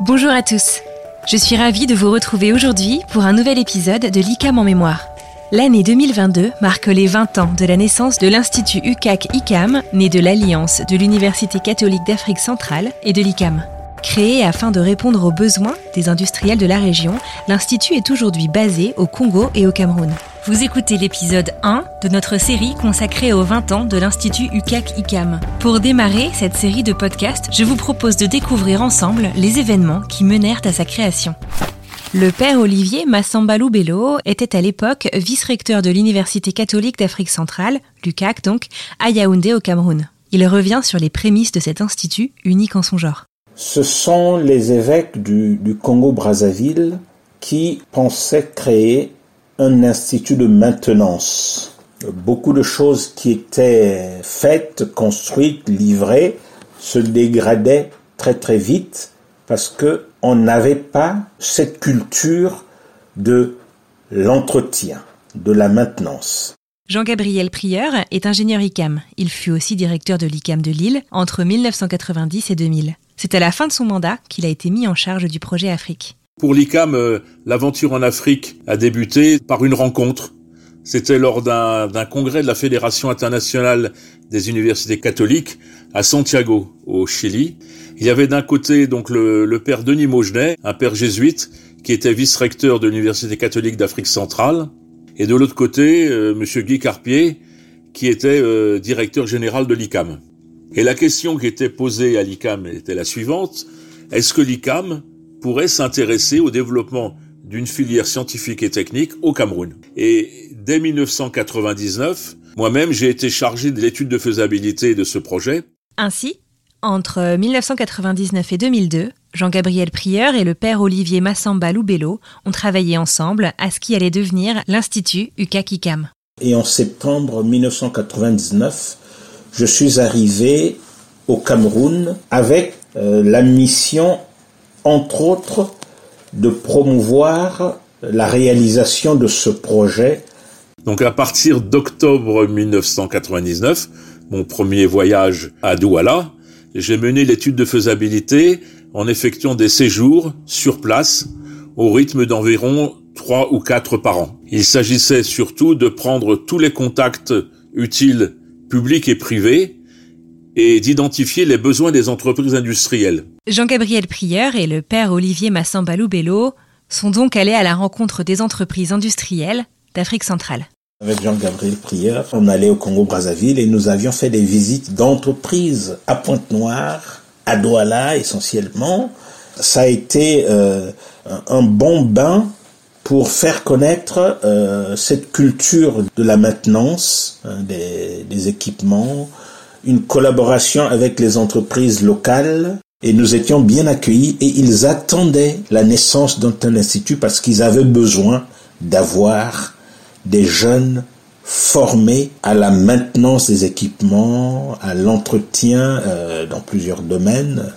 Bonjour à tous. Je suis ravie de vous retrouver aujourd'hui pour un nouvel épisode de l'ICAM en mémoire. L'année 2022 marque les 20 ans de la naissance de l'Institut UCAC-ICAM, né de l'Alliance de l'Université catholique d'Afrique centrale et de l'ICAM. Créé afin de répondre aux besoins des industriels de la région, l'Institut est aujourd'hui basé au Congo et au Cameroun. Vous écoutez l'épisode 1 de notre série consacrée aux 20 ans de l'Institut UCAC-ICAM. Pour démarrer cette série de podcasts, je vous propose de découvrir ensemble les événements qui menèrent à sa création. Le père Olivier Massambalou Bello était à l'époque vice-recteur de l'Université catholique d'Afrique centrale, l'UCAC donc, à Yaoundé au Cameroun. Il revient sur les prémices de cet institut unique en son genre. Ce sont les évêques du, du Congo-Brazzaville qui pensaient créer un institut de maintenance. Beaucoup de choses qui étaient faites, construites, livrées, se dégradaient très très vite parce que on n'avait pas cette culture de l'entretien, de la maintenance. Jean-Gabriel Prieur est ingénieur ICAM. Il fut aussi directeur de l'ICAM de Lille entre 1990 et 2000. C'est à la fin de son mandat qu'il a été mis en charge du projet Afrique. Pour l'ICAM, euh, l'aventure en Afrique a débuté par une rencontre. C'était lors d'un congrès de la Fédération internationale des universités catholiques à Santiago, au Chili. Il y avait d'un côté donc le, père Denis Maugenet, un père jésuite, qui était vice-recteur de l'Université catholique d'Afrique centrale, et de l'autre côté, euh, Monsieur Guy Carpier, qui était euh, directeur général de l'ICAM. Et la question qui était posée à l'ICAM était la suivante est-ce que l'ICAM pourrait s'intéresser au développement d'une filière scientifique et technique au Cameroun. Et dès 1999, moi-même, j'ai été chargé de l'étude de faisabilité de ce projet. Ainsi, entre 1999 et 2002, Jean-Gabriel Prieur et le père Olivier Massamba Loubello ont travaillé ensemble à ce qui allait devenir l'Institut UCAC-ICAM. Et en septembre 1999, je suis arrivé au Cameroun avec euh, la mission entre autres, de promouvoir la réalisation de ce projet. Donc à partir d'octobre 1999, mon premier voyage à Douala, j'ai mené l'étude de faisabilité en effectuant des séjours sur place au rythme d'environ trois ou quatre par an. Il s'agissait surtout de prendre tous les contacts utiles publics et privés et d'identifier les besoins des entreprises industrielles. Jean-Gabriel Prieur et le père Olivier Massambalou Bello sont donc allés à la rencontre des entreprises industrielles d'Afrique centrale. Avec Jean-Gabriel Prieur, on allait au Congo-Brazzaville et nous avions fait des visites d'entreprises à Pointe-Noire, à Douala essentiellement. Ça a été euh, un bon bain pour faire connaître euh, cette culture de la maintenance hein, des, des équipements, une collaboration avec les entreprises locales et nous étions bien accueillis et ils attendaient la naissance d'un institut parce qu'ils avaient besoin d'avoir des jeunes formés à la maintenance des équipements, à l'entretien euh, dans plusieurs domaines,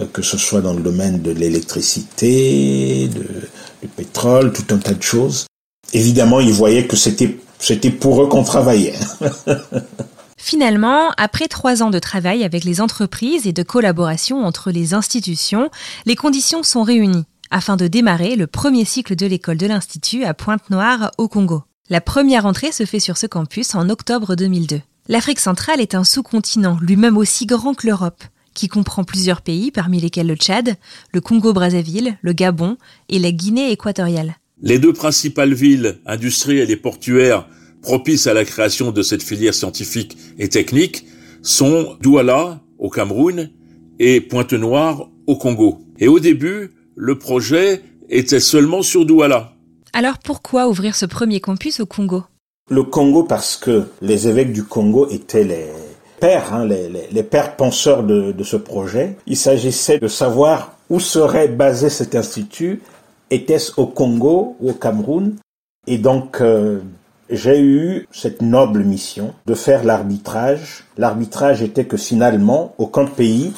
euh, que ce soit dans le domaine de l'électricité, du pétrole, tout un tas de choses. Évidemment, ils voyaient que c'était pour eux qu'on travaillait. Finalement, après trois ans de travail avec les entreprises et de collaboration entre les institutions, les conditions sont réunies afin de démarrer le premier cycle de l'école de l'Institut à Pointe-Noire, au Congo. La première entrée se fait sur ce campus en octobre 2002. L'Afrique centrale est un sous-continent, lui-même aussi grand que l'Europe, qui comprend plusieurs pays, parmi lesquels le Tchad, le Congo-Brazzaville, le Gabon et la Guinée équatoriale. Les deux principales villes industrielles et portuaires propices à la création de cette filière scientifique et technique sont Douala au Cameroun et Pointe-Noire au Congo. Et au début, le projet était seulement sur Douala. Alors pourquoi ouvrir ce premier campus au Congo? Le Congo parce que les évêques du Congo étaient les pères, hein, les, les, les, pères penseurs de, de ce projet. Il s'agissait de savoir où serait basé cet institut. Était-ce au Congo ou au Cameroun? Et donc, euh, j'ai eu cette noble mission de faire l'arbitrage. L'arbitrage était que finalement, aucun pays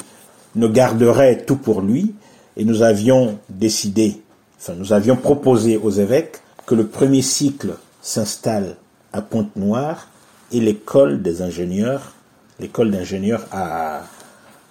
ne garderait tout pour lui et nous avions décidé, enfin nous avions proposé aux évêques que le premier cycle s'installe à Pointe-Noire et l'école des ingénieurs, l'école d'ingénieurs à,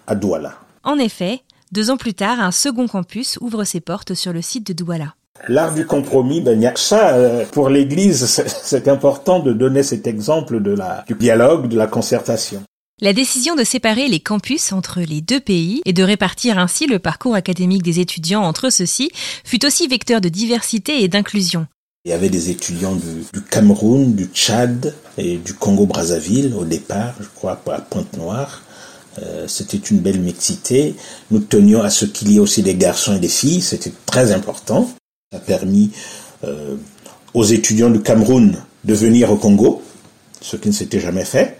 à Douala. En effet, Deux ans plus tard, un second campus ouvre ses portes sur le site de Douala. L'art du compromis, ben, il y a ça. Euh, pour l'Église, c'est important de donner cet exemple de la, du dialogue, de la concertation. La décision de séparer les campus entre les deux pays et de répartir ainsi le parcours académique des étudiants entre ceux-ci fut aussi vecteur de diversité et d'inclusion. Il y avait des étudiants du, Cameroun, du Tchad et du Congo-Brazzaville au départ, je crois, à Pointe-Noire. Euh, c'était une belle mixité. Nous tenions à ce qu'il y ait aussi des garçons et des filles, c'était très important. Ça a permis euh, aux étudiants du Cameroun de venir au Congo, ce qui ne s'était jamais fait.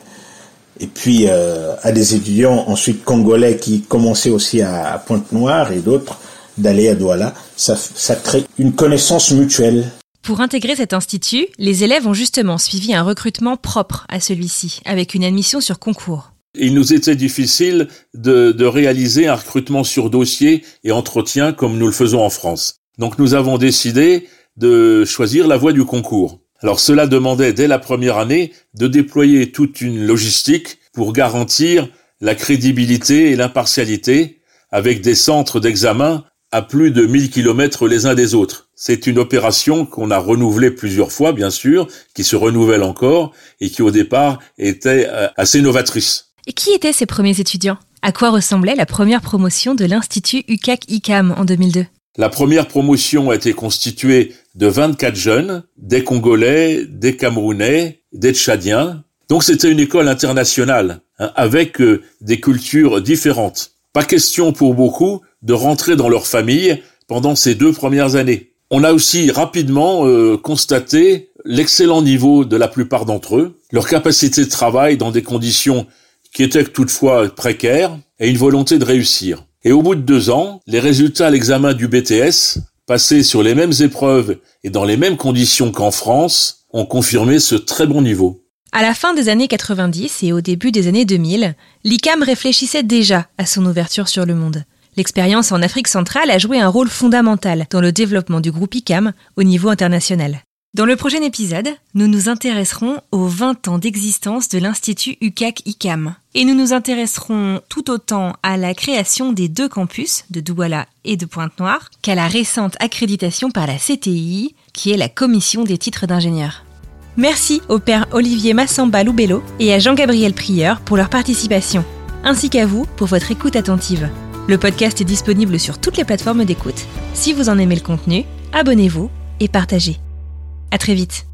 Et puis euh, à des étudiants ensuite congolais qui commençaient aussi à, Pointe-Noire et d'autres d'aller à Douala. Ça, ça crée une connaissance mutuelle. Pour intégrer cet institut, les élèves ont justement suivi un recrutement propre à celui-ci, avec une admission sur concours. Il nous était difficile de, de, réaliser un recrutement sur dossier et entretien comme nous le faisons en France. Donc nous avons décidé de choisir la voie du concours. Alors cela demandait dès la première année de déployer toute une logistique pour garantir la crédibilité et l'impartialité avec des centres d'examen à plus de 1000 kilomètres les uns des autres. C'est une opération qu'on a renouvelée plusieurs fois, bien sûr, qui se renouvelle encore et qui au départ était euh, assez novatrice. Et qui étaient ces premiers étudiants? À quoi ressemblait la première promotion de l'Institut UCAC-ICAM en 2002 La première promotion a été constituée de 24 jeunes, des Congolais, des Camerounais, des Tchadiens. Donc c'était une école internationale, hein, avec euh, des cultures différentes. Pas question pour beaucoup de rentrer dans leur famille pendant ces deux premières années. On a aussi rapidement euh, constaté l'excellent niveau de la plupart d'entre eux, leur capacité de travail dans des conditions qui étaient toutefois précaires, et une volonté de réussir. Et au bout de deux ans, les résultats à l'examen du BTS, passés sur les mêmes épreuves et dans les mêmes conditions qu'en France, ont confirmé ce très bon niveau. À la fin des années 90 et au début des années 2000, l'ICAM réfléchissait déjà à son ouverture sur le monde. L'expérience en Afrique centrale a joué un rôle fondamental dans le développement du groupe ICAM au niveau international. Dans le prochain épisode, nous nous intéresserons aux 20 ans d'existence de l'Institut UCAC-ICAM. Et nous nous intéresserons tout autant à la création des deux campus, de Douala et de Pointe-Noire, qu'à la récente accréditation par la CTI, qui est la Commission des titres d'ingénieur. Merci au père Olivier Massamba Loubello et à Jean-Gabriel Prieur pour leur participation, ainsi qu'à vous pour votre écoute attentive. Le podcast est disponible sur toutes les plateformes d'écoute. Si vous en aimez le contenu, abonnez-vous et partagez. À très vite.